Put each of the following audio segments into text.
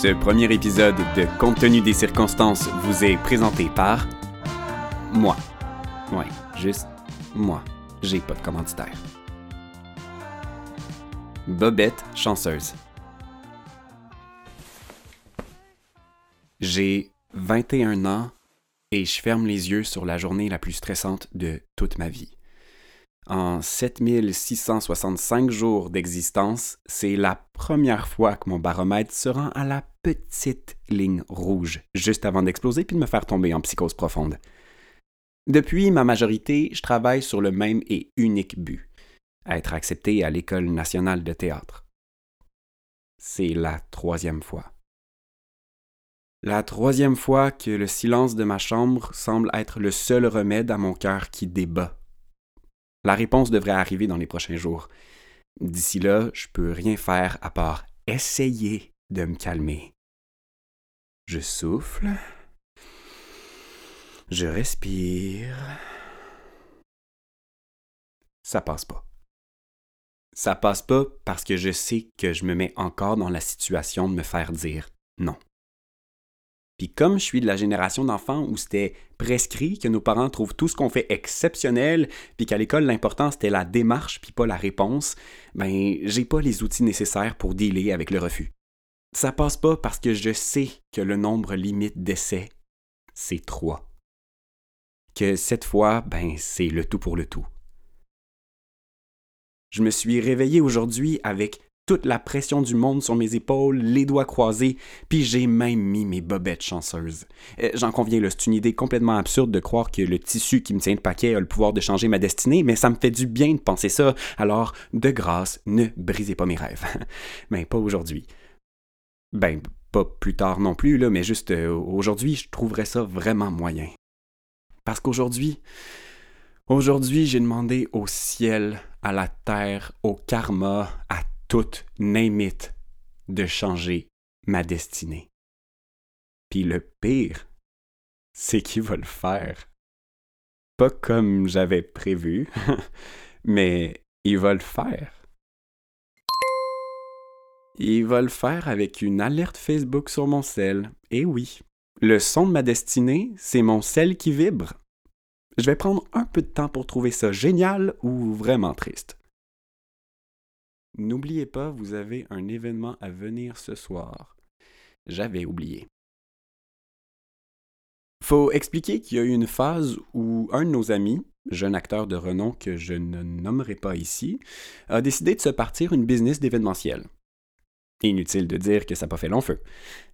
Ce premier épisode de Compte tenu des circonstances vous est présenté par moi. Ouais, juste moi. J'ai pas de commanditaire. Bobette chanceuse. J'ai 21 ans et je ferme les yeux sur la journée la plus stressante de toute ma vie. En 7665 jours d'existence, c'est la première fois que mon baromètre se rend à la petite ligne rouge, juste avant d'exploser puis de me faire tomber en psychose profonde. Depuis ma majorité, je travaille sur le même et unique but, être accepté à l'École nationale de théâtre. C'est la troisième fois. La troisième fois que le silence de ma chambre semble être le seul remède à mon cœur qui débat. La réponse devrait arriver dans les prochains jours. D'ici là, je peux rien faire à part essayer de me calmer. Je souffle. Je respire. Ça passe pas. Ça passe pas parce que je sais que je me mets encore dans la situation de me faire dire non. Puis comme je suis de la génération d'enfants où c'était prescrit que nos parents trouvent tout ce qu'on fait exceptionnel, puis qu'à l'école l'important c'était la démarche puis pas la réponse, ben j'ai pas les outils nécessaires pour dealer avec le refus. Ça passe pas parce que je sais que le nombre limite d'essais, c'est trois. Que cette fois, ben c'est le tout pour le tout. Je me suis réveillé aujourd'hui avec toute la pression du monde sur mes épaules, les doigts croisés, puis j'ai même mis mes bobettes chanceuses. Euh, j'en conviens, c'est une idée complètement absurde de croire que le tissu qui me tient le paquet a le pouvoir de changer ma destinée, mais ça me fait du bien de penser ça, alors de grâce, ne brisez pas mes rêves. mais pas aujourd'hui. Ben, pas plus tard non plus, là, mais juste euh, aujourd'hui, je trouverais ça vraiment moyen. Parce qu'aujourd'hui, aujourd'hui, j'ai demandé au ciel, à la terre, au karma, à toute name de changer ma destinée. Puis le pire, c'est qu'il va le faire. Pas comme j'avais prévu, mais il va le faire. Il va le faire avec une alerte Facebook sur mon sel. Et oui, le son de ma destinée, c'est mon sel qui vibre. Je vais prendre un peu de temps pour trouver ça génial ou vraiment triste. N'oubliez pas, vous avez un événement à venir ce soir. J'avais oublié. Faut expliquer qu'il y a eu une phase où un de nos amis, jeune acteur de renom que je ne nommerai pas ici, a décidé de se partir une business d'événementiel. Inutile de dire que ça n'a pas fait long feu.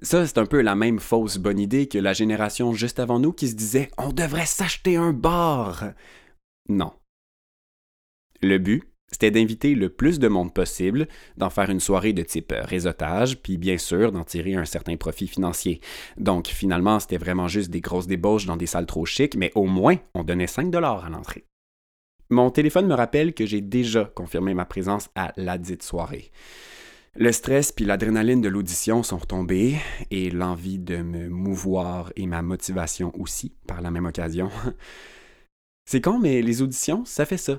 Ça, c'est un peu la même fausse bonne idée que la génération juste avant nous qui se disait On devrait s'acheter un bar. Non. Le but, c'était d'inviter le plus de monde possible, d'en faire une soirée de type euh, réseautage, puis bien sûr d'en tirer un certain profit financier. Donc finalement, c'était vraiment juste des grosses débauches dans des salles trop chics, mais au moins, on donnait 5 dollars à l'entrée. Mon téléphone me rappelle que j'ai déjà confirmé ma présence à la dite soirée. Le stress puis l'adrénaline de l'audition sont retombés et l'envie de me mouvoir et ma motivation aussi par la même occasion. C'est con, mais les auditions, ça fait ça.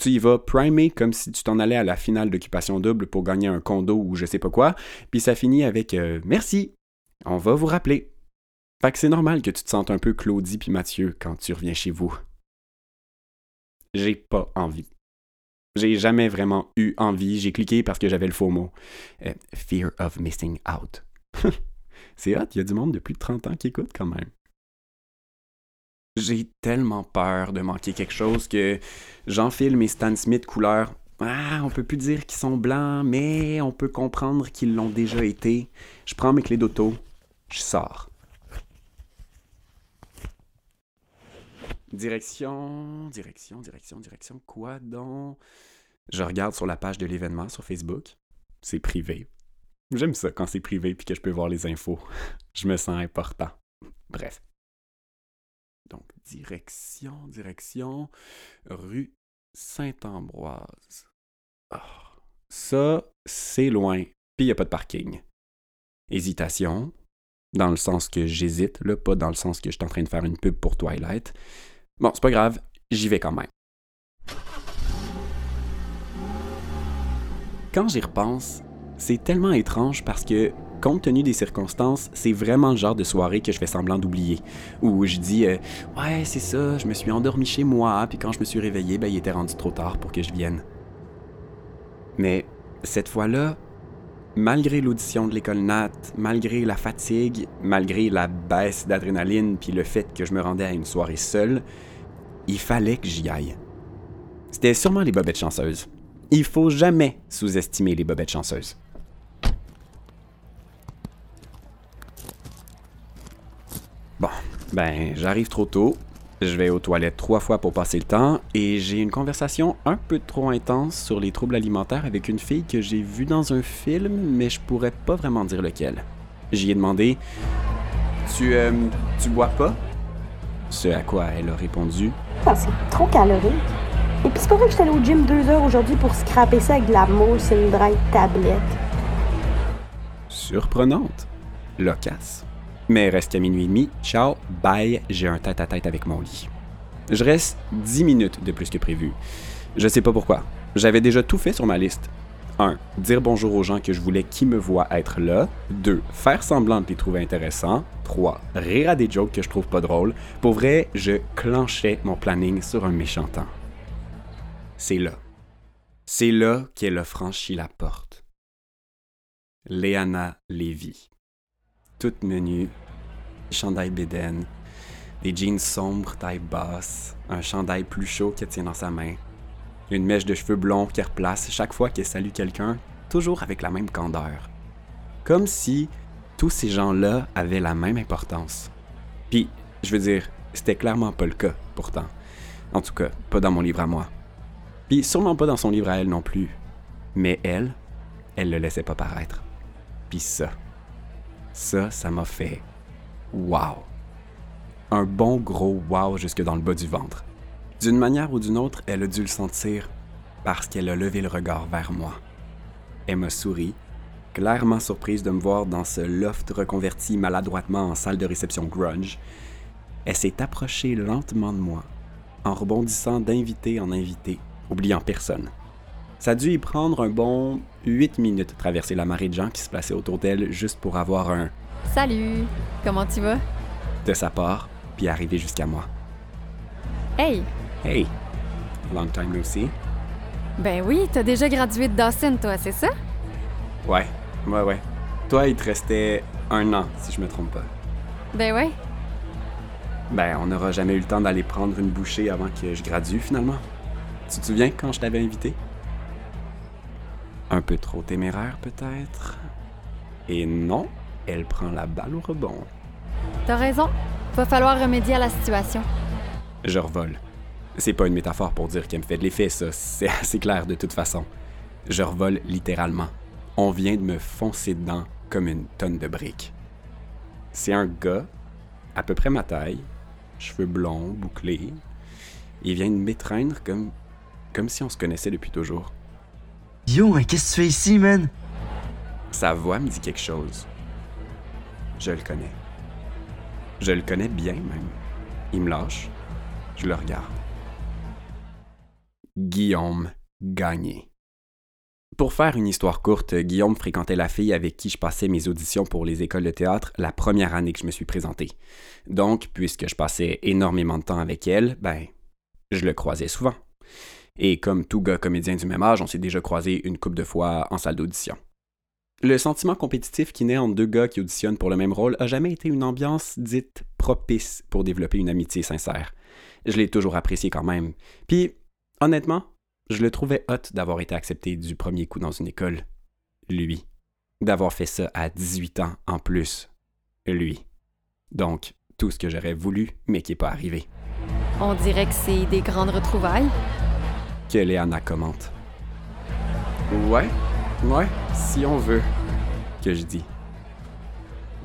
Tu y vas primer comme si tu t'en allais à la finale d'occupation double pour gagner un condo ou je sais pas quoi, puis ça finit avec euh, merci, on va vous rappeler. Fait que c'est normal que tu te sentes un peu Claudie puis Mathieu quand tu reviens chez vous. J'ai pas envie. J'ai jamais vraiment eu envie. J'ai cliqué parce que j'avais le faux mot. Euh, fear of missing out. c'est hot, il y a du monde de plus de 30 ans qui écoute quand même. J'ai tellement peur de manquer quelque chose que j'enfile mes Stan Smith couleur. Ah, on peut plus dire qu'ils sont blancs, mais on peut comprendre qu'ils l'ont déjà été. Je prends mes clés d'auto, je sors. Direction, direction, direction, direction, quoi donc? Je regarde sur la page de l'événement sur Facebook. C'est privé. J'aime ça quand c'est privé puis que je peux voir les infos. Je me sens important. Bref. Donc, direction, direction, rue Saint-Ambroise. Ah, ça, c'est loin, puis il n'y a pas de parking. Hésitation, dans le sens que j'hésite, là, pas dans le sens que je suis en train de faire une pub pour Twilight. Bon, c'est pas grave, j'y vais quand même. Quand j'y repense, C'est tellement étrange parce que, compte tenu des circonstances, c'est vraiment le genre de soirée que je fais semblant d'oublier. Où je dis euh, Ouais, c'est ça, je me suis endormi chez moi, puis quand je me suis réveillé, ben, il était rendu trop tard pour que je vienne. Mais cette fois-là, malgré l'audition de l'école Nat, malgré la fatigue, malgré la baisse d'adrénaline, puis le fait que je me rendais à une soirée seule, il fallait que j'y aille. C'était sûrement les bobettes chanceuses. Il faut jamais sous-estimer les bobettes chanceuses. Bon, ben, j'arrive trop tôt. Je vais aux toilettes trois fois pour passer le temps et j'ai une conversation un peu trop intense sur les troubles alimentaires avec une fille que j'ai vue dans un film, mais je pourrais pas vraiment dire lequel. J'y ai demandé Tu, euh, tu bois pas? Ce à quoi elle a répondu Ah, c'est trop calorique. Et puis c'est pas vrai que j'étais allé au gym deux heures aujourd'hui pour scraper ça avec de la mousse et une dry tablette. Surprenante. Loquace. Mais reste qu'à minuit et demi, ciao, bye, j'ai un tête-à-tête avec mon lit. Je reste 10 minutes de plus que prévu. Je sais pas pourquoi. J'avais déjà tout fait sur ma liste. 1. Dire bonjour aux gens que je voulais qui me voient être là. 2. Faire semblant de les trouver intéressants. 3. Rire à des jokes que je trouve pas drôles. Pour vrai, je clenchais mon planning sur un méchant temps. C'est là. C'est là qu'elle a franchi la porte. Léana Lévy toute menue, chandail bédaine, des jeans sombres taille basse, un chandail plus chaud qu'elle tient dans sa main, une mèche de cheveux blonds qu'elle replace chaque fois qu'elle salue quelqu'un, toujours avec la même candeur. Comme si tous ces gens-là avaient la même importance. Puis, je veux dire, c'était clairement pas le cas, pourtant. En tout cas, pas dans mon livre à moi. Puis sûrement pas dans son livre à elle non plus. Mais elle, elle le laissait pas paraître. Puis ça, ça, ça m'a fait wow. Un bon gros wow jusque dans le bas du ventre. D'une manière ou d'une autre, elle a dû le sentir parce qu'elle a levé le regard vers moi. Elle m'a souri, clairement surprise de me voir dans ce loft reconverti maladroitement en salle de réception grunge. Elle s'est approchée lentement de moi, en rebondissant d'invité en invité, oubliant personne. Ça a dû y prendre un bon 8 minutes de traverser la marée de gens qui se plaçaient autour d'elle juste pour avoir un Salut, comment tu vas? de sa part, puis arriver jusqu'à moi. Hey, Hey, long time no see. ben oui, t'as déjà gradué de Dawson, toi, c'est ça? Ouais, ouais, ouais. Toi, il te restait un an, si je me trompe pas. Ben ouais. Ben, on n'aura jamais eu le temps d'aller prendre une bouchée avant que je gradue, finalement. Tu te souviens quand je t'avais invité? Un peu trop téméraire, peut-être? Et non, elle prend la balle au rebond. T'as raison. Va falloir remédier à la situation. Je revole. C'est pas une métaphore pour dire qu'elle me fait de l'effet, ça. C'est assez clair de toute façon. Je revole littéralement. On vient de me foncer dedans comme une tonne de briques. C'est un gars, à peu près ma taille, cheveux blonds, bouclés. Il vient de m'étreindre comme, comme si on se connaissait depuis toujours. Yo, hein, qu'est-ce que tu fais ici, man? Sa voix me dit quelque chose. Je le connais. Je le connais bien même. Il me lâche. Je le regarde. Guillaume Gagné. Pour faire une histoire courte, Guillaume fréquentait la fille avec qui je passais mes auditions pour les écoles de théâtre la première année que je me suis présenté. Donc, puisque je passais énormément de temps avec elle, ben, je le croisais souvent. Et comme tout gars comédien du même âge, on s'est déjà croisé une couple de fois en salle d'audition. Le sentiment compétitif qui naît entre deux gars qui auditionnent pour le même rôle a jamais été une ambiance dite propice pour développer une amitié sincère. Je l'ai toujours apprécié quand même. Puis, honnêtement, je le trouvais hot d'avoir été accepté du premier coup dans une école. Lui. D'avoir fait ça à 18 ans en plus. Lui. Donc, tout ce que j'aurais voulu, mais qui n'est pas arrivé. On dirait que c'est des grandes retrouvailles. Que Léana commente. Ouais, ouais, si on veut. Que je dis.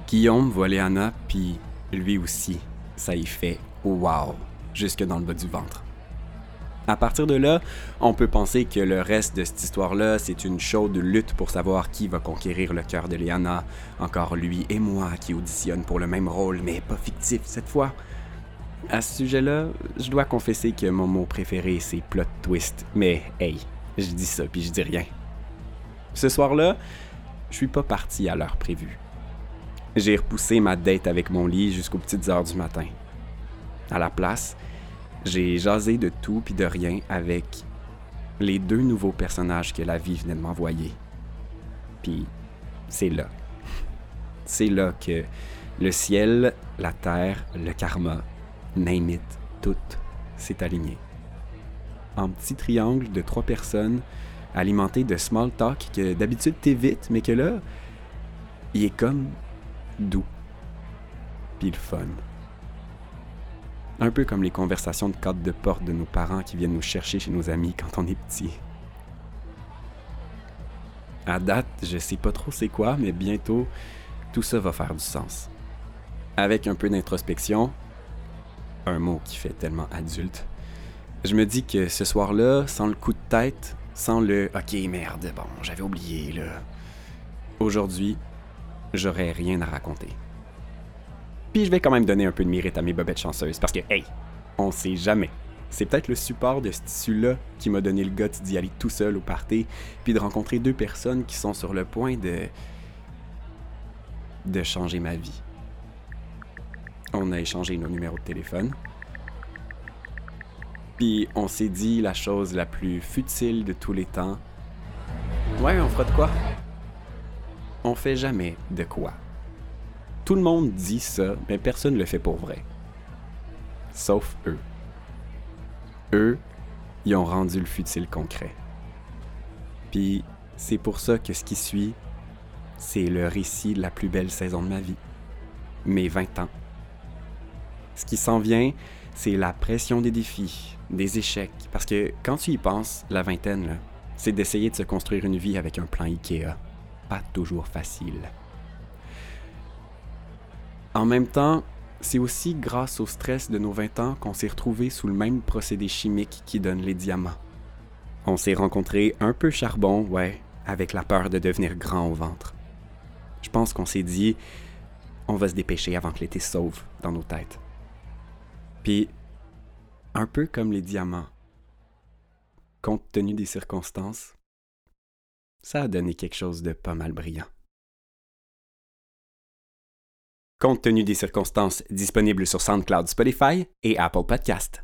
Guillaume voit Léana, puis lui aussi, ça y fait wow, jusque dans le bas du ventre. À partir de là, on peut penser que le reste de cette histoire-là, c'est une chaude lutte pour savoir qui va conquérir le cœur de Léana. Encore lui et moi qui auditionnent pour le même rôle, mais pas fictif cette fois. À ce sujet-là, je dois confesser que mon mot préféré, c'est plot twist. Mais hey, je dis ça puis je dis rien. Ce soir-là, je suis pas parti à l'heure prévue. J'ai repoussé ma date avec mon lit jusqu'aux petites heures du matin. À la place, j'ai jasé de tout puis de rien avec les deux nouveaux personnages que la vie venait de m'envoyer. Puis c'est là. C'est là que le ciel, la terre, le karma, name it, tout s'est aligné. En petit triangle de trois personnes, alimenté de small talk que d'habitude t'évites, mais que là, il est comme doux. Puis le fun. Un peu comme les conversations de cadre de porte de nos parents qui viennent nous chercher chez nos amis quand on est petit. À date, je sais pas trop c'est quoi, mais bientôt, tout ça va faire du sens. Avec un peu d'introspection, un mot qui fait tellement adulte, je me dis que ce soir-là, sans le coup de tête, sans le OK, merde, bon, j'avais oublié, là. Aujourd'hui, j'aurais rien à raconter. Puis je vais quand même donner un peu de mérite à mes bobettes chanceuses parce que, hey, on sait jamais. C'est peut-être le support de ce tissu-là qui m'a donné le goût d'y aller tout seul au party, puis de rencontrer deux personnes qui sont sur le point de. de changer ma vie. On a échangé nos numéros de téléphone. Puis on s'est dit la chose la plus futile de tous les temps. Ouais, on fera de quoi? On fait jamais de quoi. Tout le monde dit ça, mais personne ne le fait pour vrai. Sauf eux. Eux, ils ont rendu le futile concret. Puis c'est pour ça que ce qui suit, c'est le récit de la plus belle saison de ma vie. Mes 20 ans. Ce qui s'en vient, c'est la pression des défis, des échecs. Parce que quand tu y penses, la vingtaine, c'est d'essayer de se construire une vie avec un plan IKEA. Pas toujours facile. En même temps, c'est aussi grâce au stress de nos 20 ans qu'on s'est retrouvés sous le même procédé chimique qui donne les diamants. On s'est rencontrés un peu charbon, ouais, avec la peur de devenir grand au ventre. Je pense qu'on s'est dit, on va se dépêcher avant que l'été sauve dans nos têtes. Puis, un peu comme les diamants, compte tenu des circonstances, ça a donné quelque chose de pas mal brillant. Compte tenu des circonstances, disponible sur SoundCloud, Spotify et Apple Podcast.